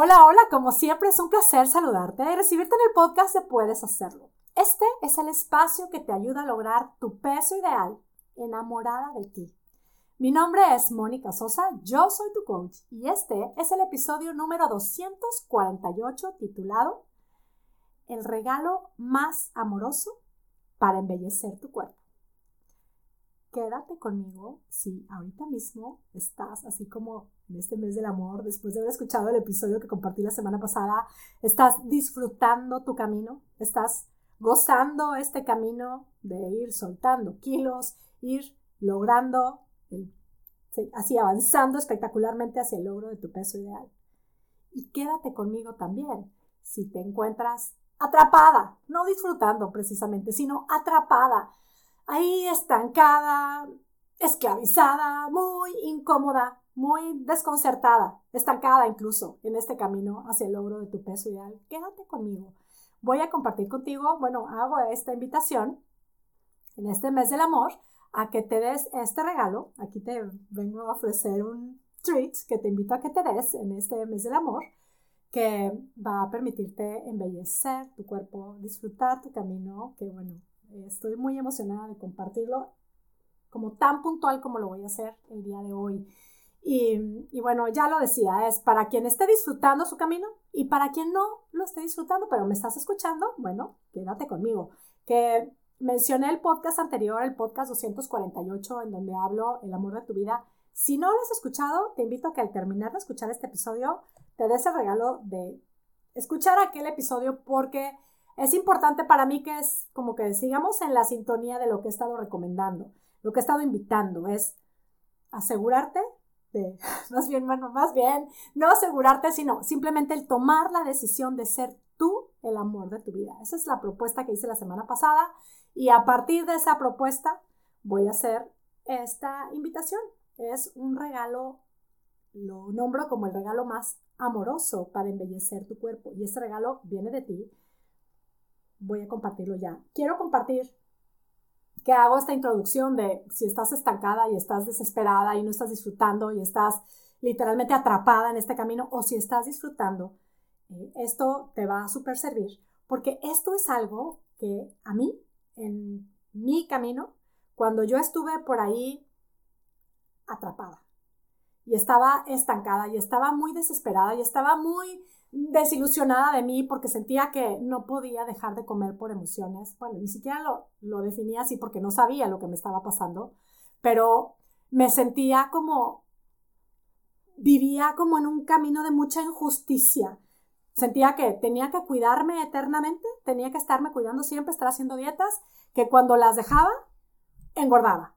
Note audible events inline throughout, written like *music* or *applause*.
Hola, hola, como siempre es un placer saludarte y recibirte en el podcast de Puedes Hacerlo. Este es el espacio que te ayuda a lograr tu peso ideal, enamorada de ti. Mi nombre es Mónica Sosa, yo soy tu coach y este es el episodio número 248 titulado El regalo más amoroso para embellecer tu cuerpo quédate conmigo si ahorita mismo estás así como en este mes del amor, después de haber escuchado el episodio que compartí la semana pasada, estás disfrutando tu camino, estás gozando este camino de ir soltando kilos, ir logrando, así avanzando espectacularmente hacia el logro de tu peso ideal. Y quédate conmigo también si te encuentras atrapada, no disfrutando precisamente, sino atrapada ahí estancada, esclavizada, muy incómoda, muy desconcertada, estancada incluso en este camino hacia el logro de tu peso ideal. Quédate conmigo. Voy a compartir contigo, bueno, hago esta invitación en este mes del amor a que te des este regalo. Aquí te vengo a ofrecer un treat que te invito a que te des en este mes del amor que va a permitirte embellecer tu cuerpo, disfrutar tu camino, que bueno, Estoy muy emocionada de compartirlo como tan puntual como lo voy a hacer el día de hoy. Y, bueno, ya lo decía, es para quien esté disfrutando su camino y para quien no lo esté disfrutando, pero me estás escuchando, bueno, quédate conmigo. Que mencioné el podcast anterior, el podcast 248, en donde hablo el amor de tu vida. Si no lo has escuchado, te invito a que al terminar de escuchar este episodio, te des el regalo de escuchar aquel episodio porque es importante para mí que es como que sigamos en la sintonía de lo que he estado recomendando, lo que he estado invitando, es asegurarte de, *laughs* más bien, bueno, más bien, no asegurarte, sino simplemente el tomar la decisión de ser tú el amor de tu vida. Esa es la propuesta que hice la semana pasada y a partir de esa propuesta voy a hacer esta invitación. Es un regalo, lo nombro como el regalo más amoroso para embellecer tu cuerpo y ese regalo viene de ti voy a compartirlo ya. Quiero compartir que hago esta introducción de si estás estancada y estás desesperada y no estás disfrutando y estás literalmente atrapada en este camino o si estás disfrutando, eh, esto te va a super servir porque esto es algo que a mí, en mi camino, cuando yo estuve por ahí atrapada y estaba estancada y estaba muy desesperada y estaba muy desilusionada de mí porque sentía que no podía dejar de comer por emociones. Bueno, ni siquiera lo, lo definía así porque no sabía lo que me estaba pasando, pero me sentía como, vivía como en un camino de mucha injusticia. Sentía que tenía que cuidarme eternamente, tenía que estarme cuidando siempre, estar haciendo dietas, que cuando las dejaba, engordaba.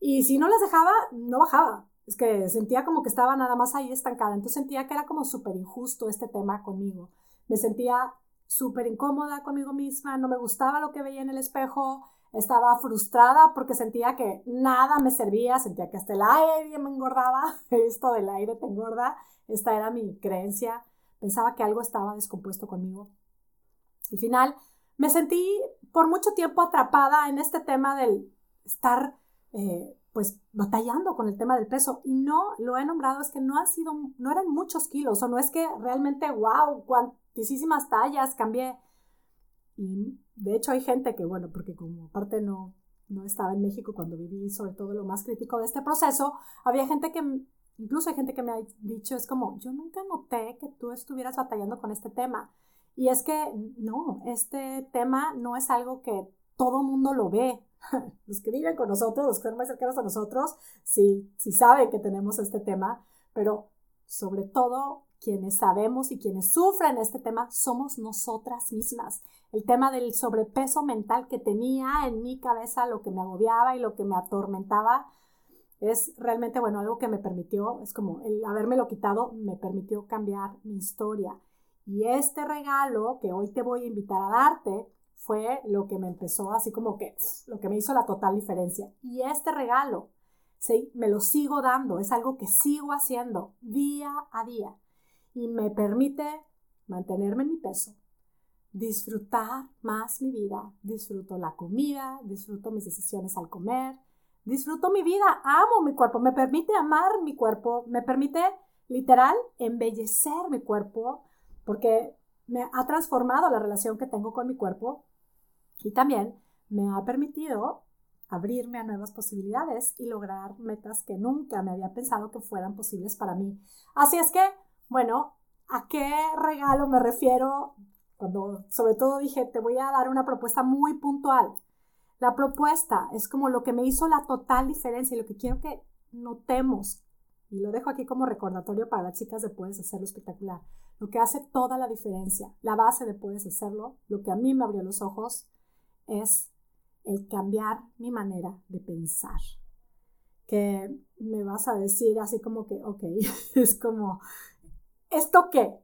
Y si no las dejaba, no bajaba es que sentía como que estaba nada más ahí estancada, entonces sentía que era como súper injusto este tema conmigo. Me sentía súper incómoda conmigo misma, no me gustaba lo que veía en el espejo, estaba frustrada porque sentía que nada me servía, sentía que hasta el aire me engordaba, *laughs* esto del aire te engorda, esta era mi creencia, pensaba que algo estaba descompuesto conmigo. Al final me sentí por mucho tiempo atrapada en este tema del estar eh, pues batallando con el tema del peso y no lo he nombrado es que no ha sido no eran muchos kilos o no es que realmente wow cuantísimas tallas cambié. Y de hecho hay gente que bueno porque como aparte no no estaba en México cuando viví sobre todo lo más crítico de este proceso había gente que incluso hay gente que me ha dicho es como yo nunca noté que tú estuvieras batallando con este tema y es que no este tema no es algo que todo mundo lo ve *laughs* los que viven con nosotros, los que están más cercanos a nosotros, sí, sí saben que tenemos este tema, pero sobre todo quienes sabemos y quienes sufren este tema somos nosotras mismas. El tema del sobrepeso mental que tenía en mi cabeza, lo que me agobiaba y lo que me atormentaba, es realmente, bueno, algo que me permitió, es como el habérmelo quitado, me permitió cambiar mi historia. Y este regalo que hoy te voy a invitar a darte fue lo que me empezó así como que, lo que me hizo la total diferencia. Y este regalo, ¿sí? me lo sigo dando, es algo que sigo haciendo día a día y me permite mantenerme en mi peso, disfrutar más mi vida, disfruto la comida, disfruto mis decisiones al comer, disfruto mi vida, amo mi cuerpo, me permite amar mi cuerpo, me permite literal, embellecer mi cuerpo, porque me ha transformado la relación que tengo con mi cuerpo y también me ha permitido abrirme a nuevas posibilidades y lograr metas que nunca me había pensado que fueran posibles para mí. Así es que, bueno, ¿a qué regalo me refiero? Cuando sobre todo dije, te voy a dar una propuesta muy puntual. La propuesta es como lo que me hizo la total diferencia y lo que quiero que notemos y lo dejo aquí como recordatorio para las chicas de Puedes Hacerlo Espectacular. Lo que hace toda la diferencia, la base de Puedes Hacerlo, lo que a mí me abrió los ojos, es el cambiar mi manera de pensar. Que me vas a decir así como que, ok, *laughs* es como, ¿esto qué?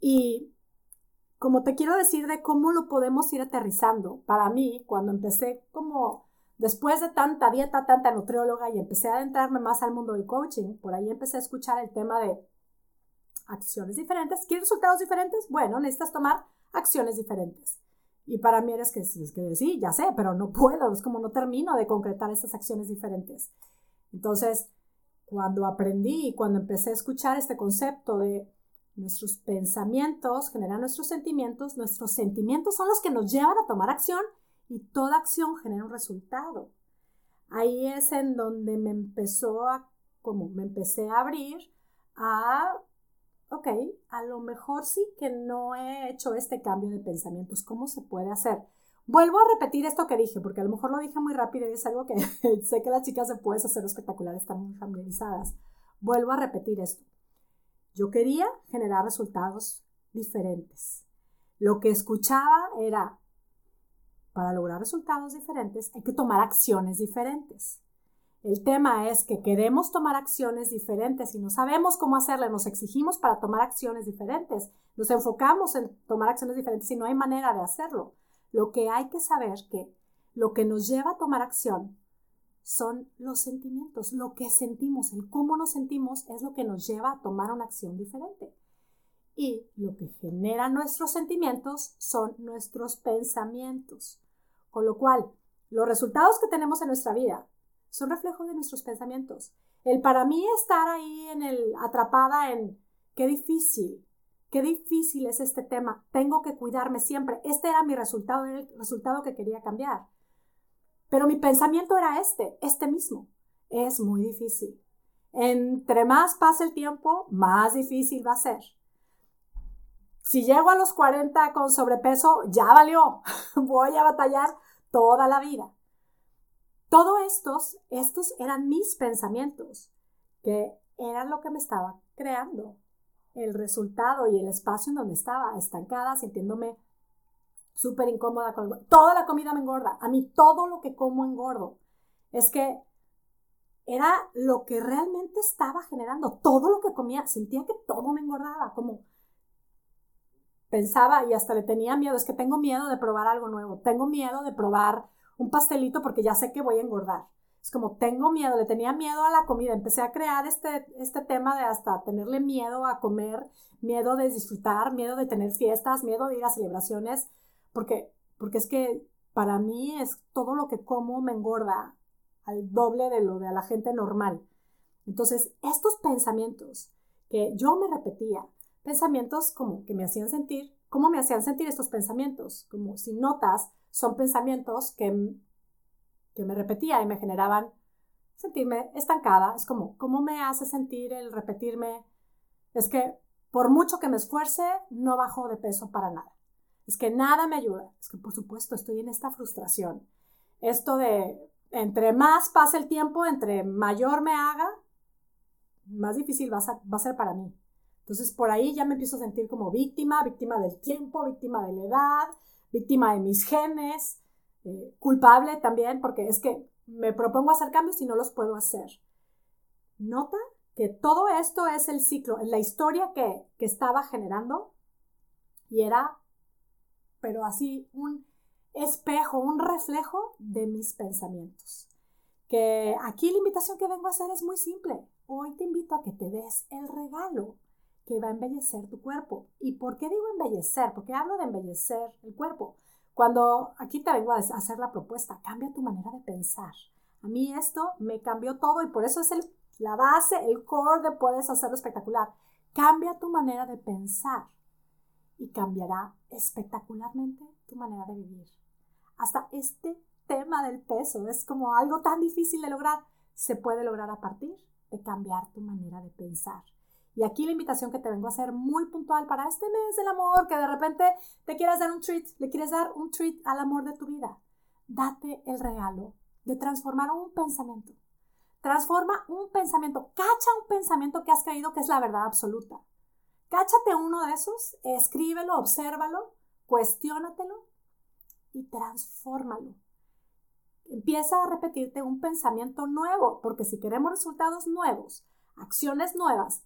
Y como te quiero decir de cómo lo podemos ir aterrizando, para mí, cuando empecé como Después de tanta dieta, tanta nutrióloga y empecé a adentrarme más al mundo del coaching, por ahí empecé a escuchar el tema de acciones diferentes. ¿Quieres resultados diferentes? Bueno, necesitas tomar acciones diferentes. Y para mí eres que, es que sí, ya sé, pero no puedo, es como no termino de concretar esas acciones diferentes. Entonces, cuando aprendí y cuando empecé a escuchar este concepto de nuestros pensamientos generan nuestros sentimientos, nuestros sentimientos son los que nos llevan a tomar acción y toda acción genera un resultado. Ahí es en donde me empezó a, como me empecé a abrir a, ok, a lo mejor sí que no he hecho este cambio de pensamientos, ¿cómo se puede hacer? Vuelvo a repetir esto que dije, porque a lo mejor lo dije muy rápido y es algo que *laughs* sé que las chicas se pueden hacer espectacular, están muy familiarizadas. Vuelvo a repetir esto. Yo quería generar resultados diferentes. Lo que escuchaba era, para lograr resultados diferentes hay que tomar acciones diferentes. El tema es que queremos tomar acciones diferentes y no sabemos cómo hacerlas, nos exigimos para tomar acciones diferentes, nos enfocamos en tomar acciones diferentes y no hay manera de hacerlo. Lo que hay que saber que lo que nos lleva a tomar acción son los sentimientos, lo que sentimos, el cómo nos sentimos es lo que nos lleva a tomar una acción diferente. Y lo que genera nuestros sentimientos son nuestros pensamientos. Con lo cual, los resultados que tenemos en nuestra vida son reflejo de nuestros pensamientos. El para mí estar ahí en el atrapada en qué difícil, qué difícil es este tema. Tengo que cuidarme siempre. Este era mi resultado, era el resultado que quería cambiar. Pero mi pensamiento era este, este mismo. Es muy difícil. Entre más pase el tiempo, más difícil va a ser. Si llego a los 40 con sobrepeso, ya valió. *laughs* Voy a batallar toda la vida. Todo estos, estos eran mis pensamientos, que eran lo que me estaba creando. El resultado y el espacio en donde estaba, estancada, sintiéndome súper incómoda con Toda la comida me engorda. A mí todo lo que como engordo. Es que era lo que realmente estaba generando. Todo lo que comía, sentía que todo me engordaba. Como pensaba y hasta le tenía miedo, es que tengo miedo de probar algo nuevo, tengo miedo de probar un pastelito porque ya sé que voy a engordar. Es como tengo miedo, le tenía miedo a la comida, empecé a crear este, este tema de hasta tenerle miedo a comer, miedo de disfrutar, miedo de tener fiestas, miedo de ir a celebraciones, porque, porque es que para mí es todo lo que como me engorda al doble de lo de a la gente normal. Entonces, estos pensamientos que yo me repetía, pensamientos como que me hacían sentir, ¿cómo me hacían sentir estos pensamientos? Como si notas, son pensamientos que, que me repetía y me generaban sentirme estancada. Es como, ¿cómo me hace sentir el repetirme? Es que por mucho que me esfuerce, no bajo de peso para nada. Es que nada me ayuda. Es que por supuesto estoy en esta frustración. Esto de entre más pase el tiempo, entre mayor me haga, más difícil va a ser para mí. Entonces por ahí ya me empiezo a sentir como víctima, víctima del tiempo, víctima de la edad, víctima de mis genes, eh, culpable también, porque es que me propongo hacer cambios y no los puedo hacer. Nota que todo esto es el ciclo, la historia que, que estaba generando y era, pero así, un espejo, un reflejo de mis pensamientos. Que aquí la invitación que vengo a hacer es muy simple. Hoy te invito a que te des el regalo que va a embellecer tu cuerpo. ¿Y por qué digo embellecer? Porque hablo de embellecer el cuerpo. Cuando aquí te vengo a hacer la propuesta, cambia tu manera de pensar. A mí esto me cambió todo y por eso es el la base, el core de puedes hacerlo espectacular. Cambia tu manera de pensar y cambiará espectacularmente tu manera de vivir. Hasta este tema del peso es como algo tan difícil de lograr, se puede lograr a partir de cambiar tu manera de pensar. Y aquí la invitación que te vengo a hacer muy puntual para este mes del amor, que de repente te quieras dar un treat, le quieres dar un treat al amor de tu vida. Date el regalo de transformar un pensamiento. Transforma un pensamiento, cacha un pensamiento que has creído que es la verdad absoluta. Cáchate uno de esos, escríbelo, obsérvalo, cuestiónatelo y transfórmalo. Empieza a repetirte un pensamiento nuevo, porque si queremos resultados nuevos, acciones nuevas,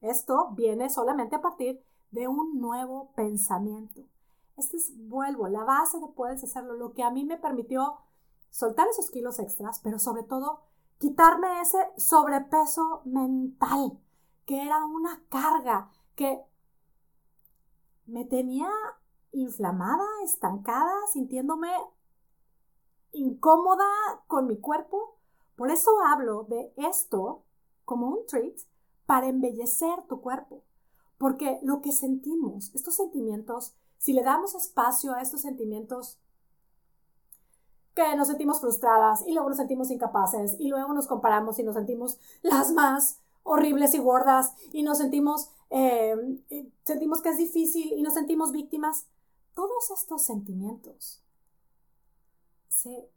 esto viene solamente a partir de un nuevo pensamiento. Este es, vuelvo, la base de puedes hacerlo, lo que a mí me permitió soltar esos kilos extras, pero sobre todo quitarme ese sobrepeso mental, que era una carga que me tenía inflamada, estancada, sintiéndome incómoda con mi cuerpo. Por eso hablo de esto como un treat para embellecer tu cuerpo. Porque lo que sentimos, estos sentimientos, si le damos espacio a estos sentimientos que nos sentimos frustradas y luego nos sentimos incapaces y luego nos comparamos y nos sentimos las más horribles y gordas y nos sentimos, eh, sentimos que es difícil y nos sentimos víctimas. Todos estos sentimientos se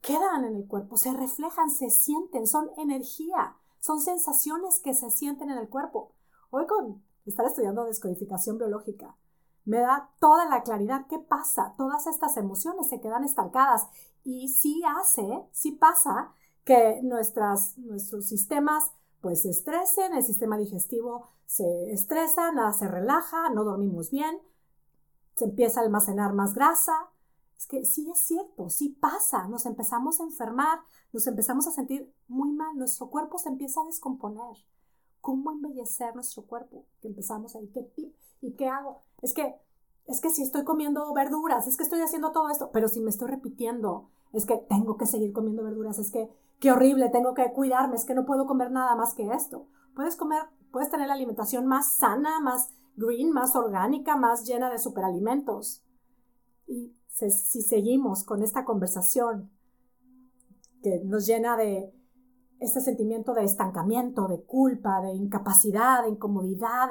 quedan en el cuerpo, se reflejan, se sienten, son energía, son sensaciones que se sienten en el cuerpo. Hoy con estar estudiando descodificación biológica, me da toda la claridad qué pasa. Todas estas emociones se quedan estancadas y sí hace, sí pasa que nuestras, nuestros sistemas pues se estresen, el sistema digestivo se estresa, nada se relaja, no dormimos bien, se empieza a almacenar más grasa. Que sí es cierto, sí pasa, nos empezamos a enfermar, nos empezamos a sentir muy mal, nuestro cuerpo se empieza a descomponer. ¿Cómo embellecer nuestro cuerpo? Que empezamos ahí, ¿qué tip? ¿Y qué hago? Es que, es que si estoy comiendo verduras, es que estoy haciendo todo esto, pero si me estoy repitiendo, es que tengo que seguir comiendo verduras, es que qué horrible, tengo que cuidarme, es que no puedo comer nada más que esto. Puedes comer, puedes tener la alimentación más sana, más green, más orgánica, más llena de superalimentos. Y si seguimos con esta conversación que nos llena de este sentimiento de estancamiento, de culpa, de incapacidad, de incomodidad,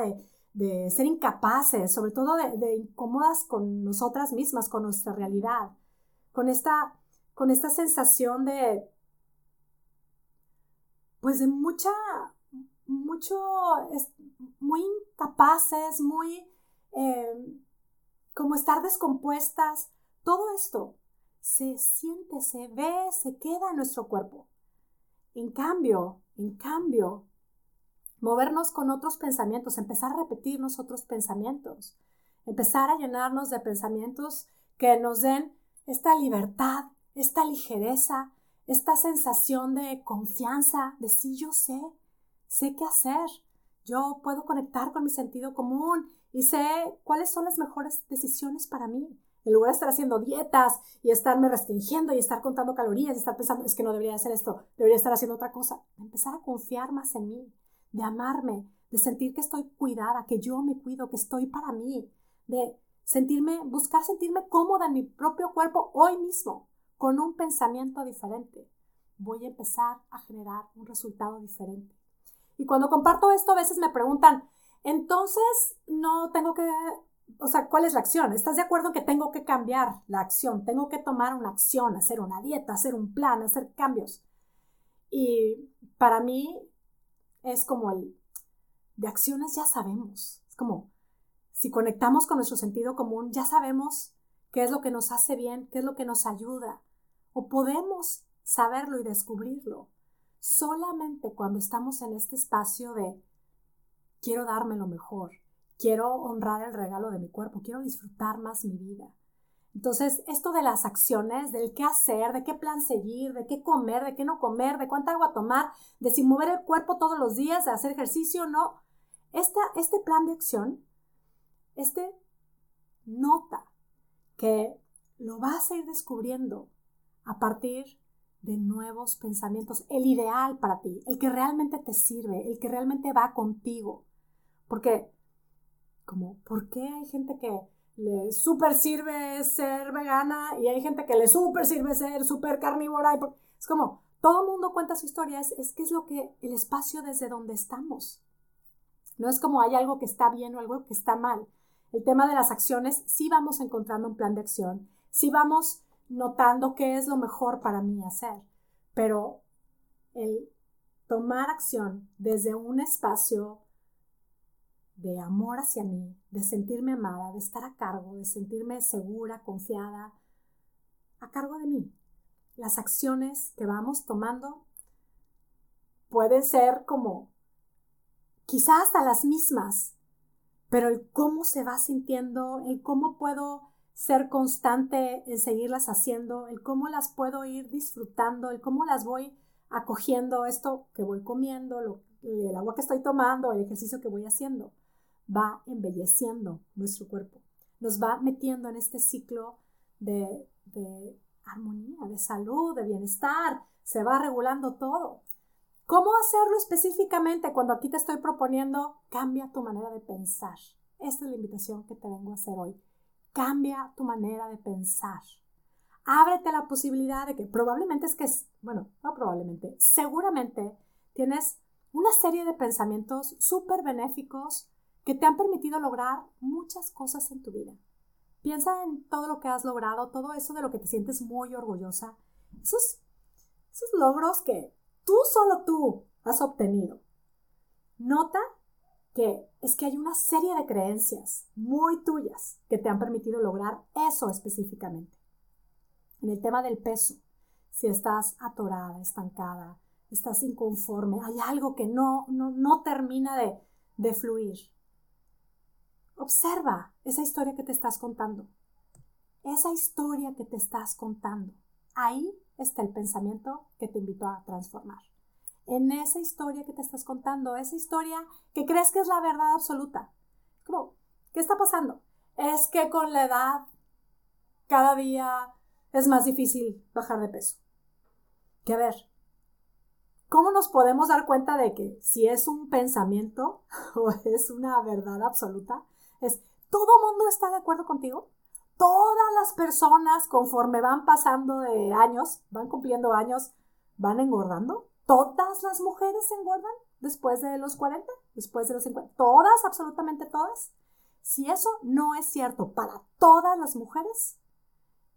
de, ser incapaces, sobre todo de, incómodas con nosotras mismas, con nuestra realidad, con esta, con esta sensación de, pues de mucha, mucho, muy incapaces, muy, eh, como estar descompuestas, todo esto se siente, se ve, se queda en nuestro cuerpo. En cambio, en cambio, movernos con otros pensamientos, empezar a repetirnos otros pensamientos, empezar a llenarnos de pensamientos que nos den esta libertad, esta ligereza, esta sensación de confianza, de sí yo sé, sé qué hacer, yo puedo conectar con mi sentido común y sé cuáles son las mejores decisiones para mí. En lugar de estar haciendo dietas y estarme restringiendo y estar contando calorías y estar pensando, es que no debería hacer esto, debería estar haciendo otra cosa, empezar a confiar más en mí, de amarme, de sentir que estoy cuidada, que yo me cuido, que estoy para mí, de sentirme, buscar sentirme cómoda en mi propio cuerpo hoy mismo, con un pensamiento diferente. Voy a empezar a generar un resultado diferente. Y cuando comparto esto, a veces me preguntan, entonces no tengo que o sea, ¿cuál es la acción? ¿Estás de acuerdo que tengo que cambiar la acción? Tengo que tomar una acción, hacer una dieta, hacer un plan, hacer cambios. Y para mí es como el, de acciones ya sabemos. Es como, si conectamos con nuestro sentido común, ya sabemos qué es lo que nos hace bien, qué es lo que nos ayuda. O podemos saberlo y descubrirlo solamente cuando estamos en este espacio de quiero darme lo mejor, quiero honrar el regalo de mi cuerpo, quiero disfrutar más mi vida. Entonces, esto de las acciones, del qué hacer, de qué plan seguir, de qué comer, de qué no comer, de cuánta agua tomar, de si mover el cuerpo todos los días, de hacer ejercicio, no. este plan de acción, este nota que lo vas a ir descubriendo a partir de nuevos pensamientos, el ideal para ti, el que realmente te sirve, el que realmente va contigo. Porque, como, ¿por qué hay gente que le súper sirve ser vegana y hay gente que le súper sirve ser súper carnívora? Es como, todo mundo cuenta su historia, es, es que es lo que, el espacio desde donde estamos. No es como hay algo que está bien o algo que está mal. El tema de las acciones, sí vamos encontrando un plan de acción, sí vamos notando qué es lo mejor para mí hacer. Pero el tomar acción desde un espacio de amor hacia mí, de sentirme amada, de estar a cargo, de sentirme segura, confiada, a cargo de mí. Las acciones que vamos tomando pueden ser como quizás hasta las mismas, pero el cómo se va sintiendo, el cómo puedo ser constante en seguirlas haciendo, el cómo las puedo ir disfrutando, el cómo las voy acogiendo, esto que voy comiendo, el agua que estoy tomando, el ejercicio que voy haciendo, va embelleciendo nuestro cuerpo, nos va metiendo en este ciclo de, de armonía, de salud, de bienestar, se va regulando todo. ¿Cómo hacerlo específicamente cuando aquí te estoy proponiendo cambia tu manera de pensar? Esta es la invitación que te vengo a hacer hoy. Cambia tu manera de pensar. Ábrete la posibilidad de que probablemente es que, bueno, no probablemente, seguramente tienes una serie de pensamientos súper benéficos que te han permitido lograr muchas cosas en tu vida. Piensa en todo lo que has logrado, todo eso de lo que te sientes muy orgullosa, esos, esos logros que tú, solo tú, has obtenido. Nota que es que hay una serie de creencias muy tuyas que te han permitido lograr eso específicamente. En el tema del peso, si estás atorada, estancada, estás inconforme, hay algo que no, no, termina de, de fluir. Observa esa historia que te estás contando. Esa historia que te estás contando. Ahí está el pensamiento que te invitó a transformar en esa historia que te estás contando, esa historia que crees que es la verdad absoluta. ¿Cómo? ¿Qué está pasando? Es que con la edad cada día es más difícil bajar de peso. Que ver, ¿cómo nos podemos dar cuenta de que si es un pensamiento *laughs* o es una verdad absoluta? Es, ¿todo mundo está de acuerdo contigo? Todas las personas conforme van pasando de años, van cumpliendo años, van engordando todas las mujeres engordan después de los 40, después de los 50, todas, absolutamente todas. Si eso no es cierto para todas las mujeres,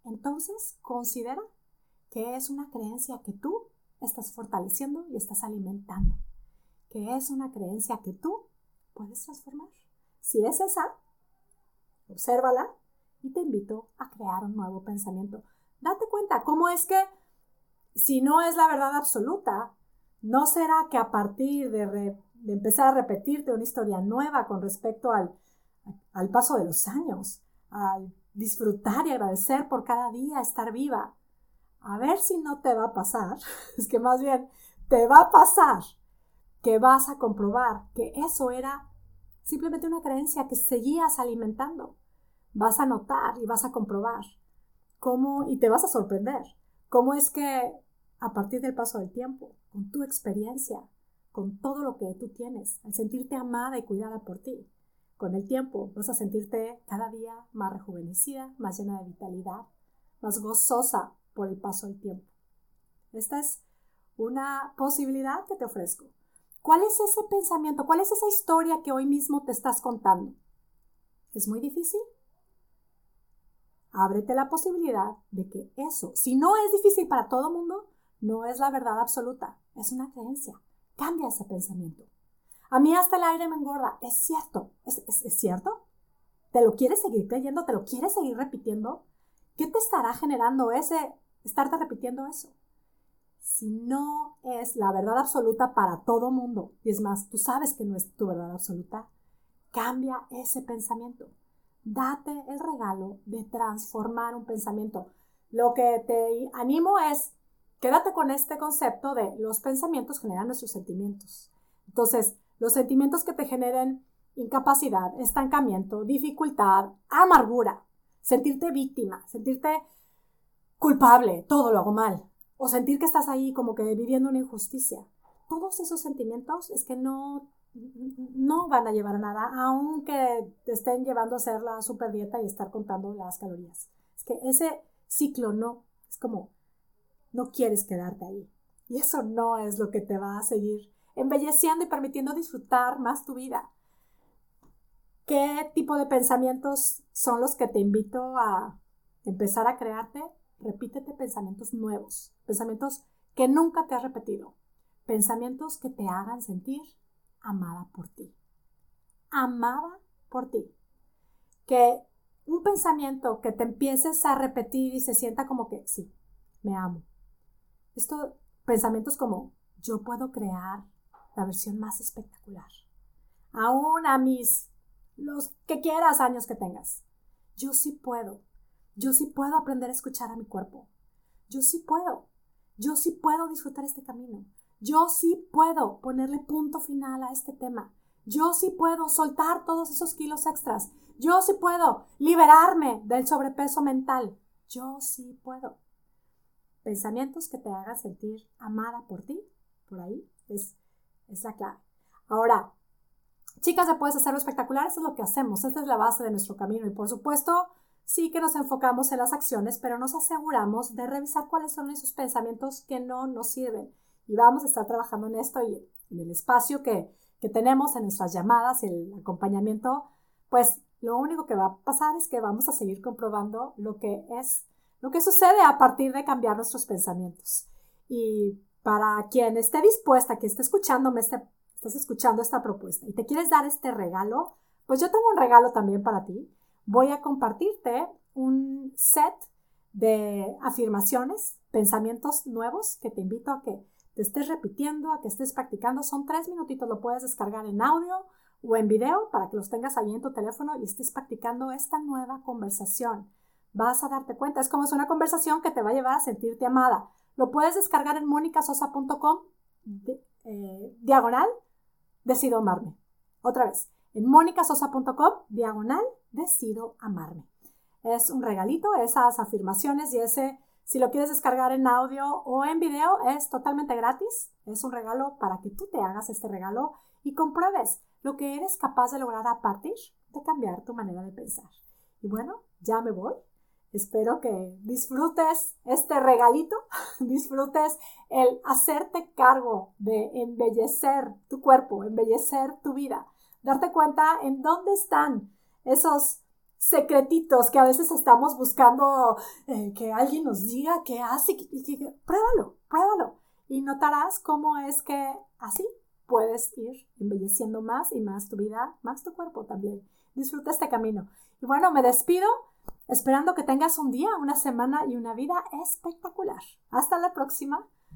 entonces considera que es una creencia que tú estás fortaleciendo y estás alimentando, que es una creencia que tú puedes transformar. Si es esa, obsérvala y te invito a crear un nuevo pensamiento. Date cuenta cómo es que si no es la verdad absoluta, ¿no será que a partir de, empezar a repetirte una historia nueva con respecto al, al paso de los años, al disfrutar y agradecer por cada día estar viva, a ver si no te va a pasar, *laughs* es que más bien te va a pasar que vas a comprobar que eso era simplemente una creencia que seguías alimentando. Vas a notar y vas a comprobar cómo, y te vas a sorprender, cómo es que a partir del paso del tiempo, con tu experiencia, con todo lo que tú tienes, al sentirte amada y cuidada por ti. Con el tiempo vas a sentirte cada día más rejuvenecida, más llena de vitalidad, más gozosa por el paso del tiempo. Esta es una posibilidad que te ofrezco. ¿Cuál es ese pensamiento? ¿Cuál es esa historia que hoy mismo te estás contando? ¿Es muy difícil? Ábrete la posibilidad de que eso, si no es difícil para todo mundo, no es la verdad absoluta, es una creencia. Cambia ese pensamiento. A mí hasta el aire me engorda. Es cierto, es, cierto. ¿Te lo quieres seguir creyendo? ¿Te lo quieres seguir repitiendo? ¿Qué te estará generando ese, estarte repitiendo eso? Si no es la verdad absoluta para todo mundo, y es más, tú sabes que no es tu verdad absoluta, cambia ese pensamiento. Date el regalo de transformar un pensamiento. Lo que te animo es Quédate con este concepto de los pensamientos generan nuestros sentimientos. Entonces, los sentimientos que te generen incapacidad, estancamiento, dificultad, amargura, sentirte víctima, sentirte culpable, todo lo hago mal. O sentir que estás ahí como que viviendo una injusticia. Todos esos sentimientos es que no, no van a llevar a nada, aunque te estén llevando a hacer la super dieta y estar contando las calorías. Es que ese ciclo no, es como, no quieres quedarte ahí. Y eso no es lo que te va a seguir embelleciendo y permitiendo disfrutar más tu vida. ¿Qué tipo de pensamientos son los que te invito a empezar a crearte? Repítete pensamientos nuevos, pensamientos que nunca te has repetido, pensamientos que te hagan sentir amada por ti. Amada por ti. Que un pensamiento que te empieces a repetir y se sienta como que sí, me amo. Esto, pensamientos como yo puedo crear la versión más espectacular. Aún a mis, los que quieras años que tengas. Yo sí puedo. Yo sí puedo aprender a escuchar a mi cuerpo. Yo sí puedo. Yo sí puedo disfrutar este camino. Yo sí puedo ponerle punto final a este tema. Yo sí puedo soltar todos esos kilos extras. Yo sí puedo liberarme del sobrepeso mental. Yo sí puedo. Pensamientos que te hagan sentir amada por ti, por ahí, es, es la clave. Ahora, chicas, ¿se puedes hacerlo espectacular? Eso es lo que hacemos. Esta es la base de nuestro camino. Y por supuesto, sí que nos enfocamos en las acciones, pero nos aseguramos de revisar cuáles son esos pensamientos que no nos sirven. Y vamos a estar trabajando en esto y en el espacio que, que tenemos en nuestras llamadas y el acompañamiento, pues lo único que va a pasar es que vamos a seguir comprobando lo que es, lo que sucede a partir de cambiar nuestros pensamientos. Y para quien esté dispuesta, que esté escuchándome, esté, estás escuchando esta propuesta y te quieres dar este regalo, pues yo tengo un regalo también para ti. Voy a compartirte un set de afirmaciones, pensamientos nuevos que te invito a que te estés repitiendo, a que estés practicando. Son tres minutitos, lo puedes descargar en audio o en video para que los tengas ahí en tu teléfono y estés practicando esta nueva conversación. Vas a darte cuenta, es como es una conversación que te va a llevar a sentirte amada. Lo puedes descargar en monicasosa.com eh, diagonal decido amarme. Otra vez, en monicasosa.com diagonal decido amarme. Es un regalito, esas afirmaciones y ese si lo quieres descargar en audio o en video, es totalmente gratis. Es un regalo para que tú te hagas este regalo y compruebes lo que eres capaz de lograr a partir de cambiar tu manera de pensar. Y bueno, ya me voy. Espero que disfrutes este regalito, *laughs* disfrutes el hacerte cargo de embellecer tu cuerpo, embellecer tu vida, darte cuenta en dónde están esos secretitos que a veces estamos buscando eh, que alguien nos diga qué hace y que, pruébalo, pruébalo y notarás cómo es que así puedes ir embelleciendo más y más tu vida, más tu cuerpo también. Disfruta este camino. Y bueno, me despido esperando que tengas un día, una semana y una vida espectacular. Hasta la próxima.